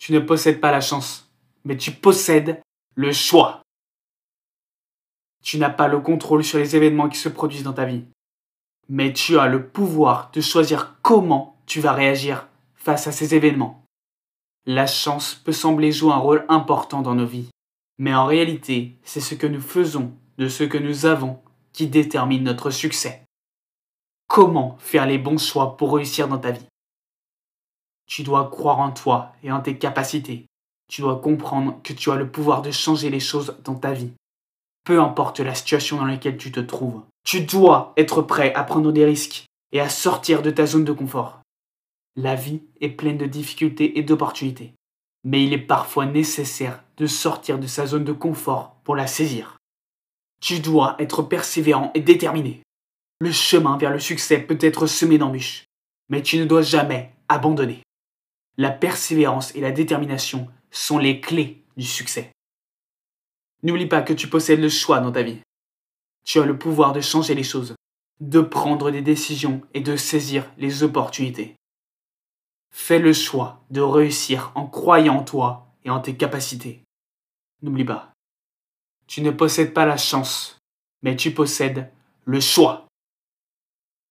Tu ne possèdes pas la chance, mais tu possèdes le choix. Tu n'as pas le contrôle sur les événements qui se produisent dans ta vie, mais tu as le pouvoir de choisir comment tu vas réagir face à ces événements. La chance peut sembler jouer un rôle important dans nos vies, mais en réalité, c'est ce que nous faisons de ce que nous avons qui détermine notre succès. Comment faire les bons choix pour réussir dans ta vie? Tu dois croire en toi et en tes capacités. Tu dois comprendre que tu as le pouvoir de changer les choses dans ta vie. Peu importe la situation dans laquelle tu te trouves. Tu dois être prêt à prendre des risques et à sortir de ta zone de confort. La vie est pleine de difficultés et d'opportunités, mais il est parfois nécessaire de sortir de sa zone de confort pour la saisir. Tu dois être persévérant et déterminé. Le chemin vers le succès peut être semé d'embûches, mais tu ne dois jamais abandonner. La persévérance et la détermination sont les clés du succès. N'oublie pas que tu possèdes le choix dans ta vie. Tu as le pouvoir de changer les choses, de prendre des décisions et de saisir les opportunités. Fais le choix de réussir en croyant en toi et en tes capacités. N'oublie pas, tu ne possèdes pas la chance, mais tu possèdes le choix.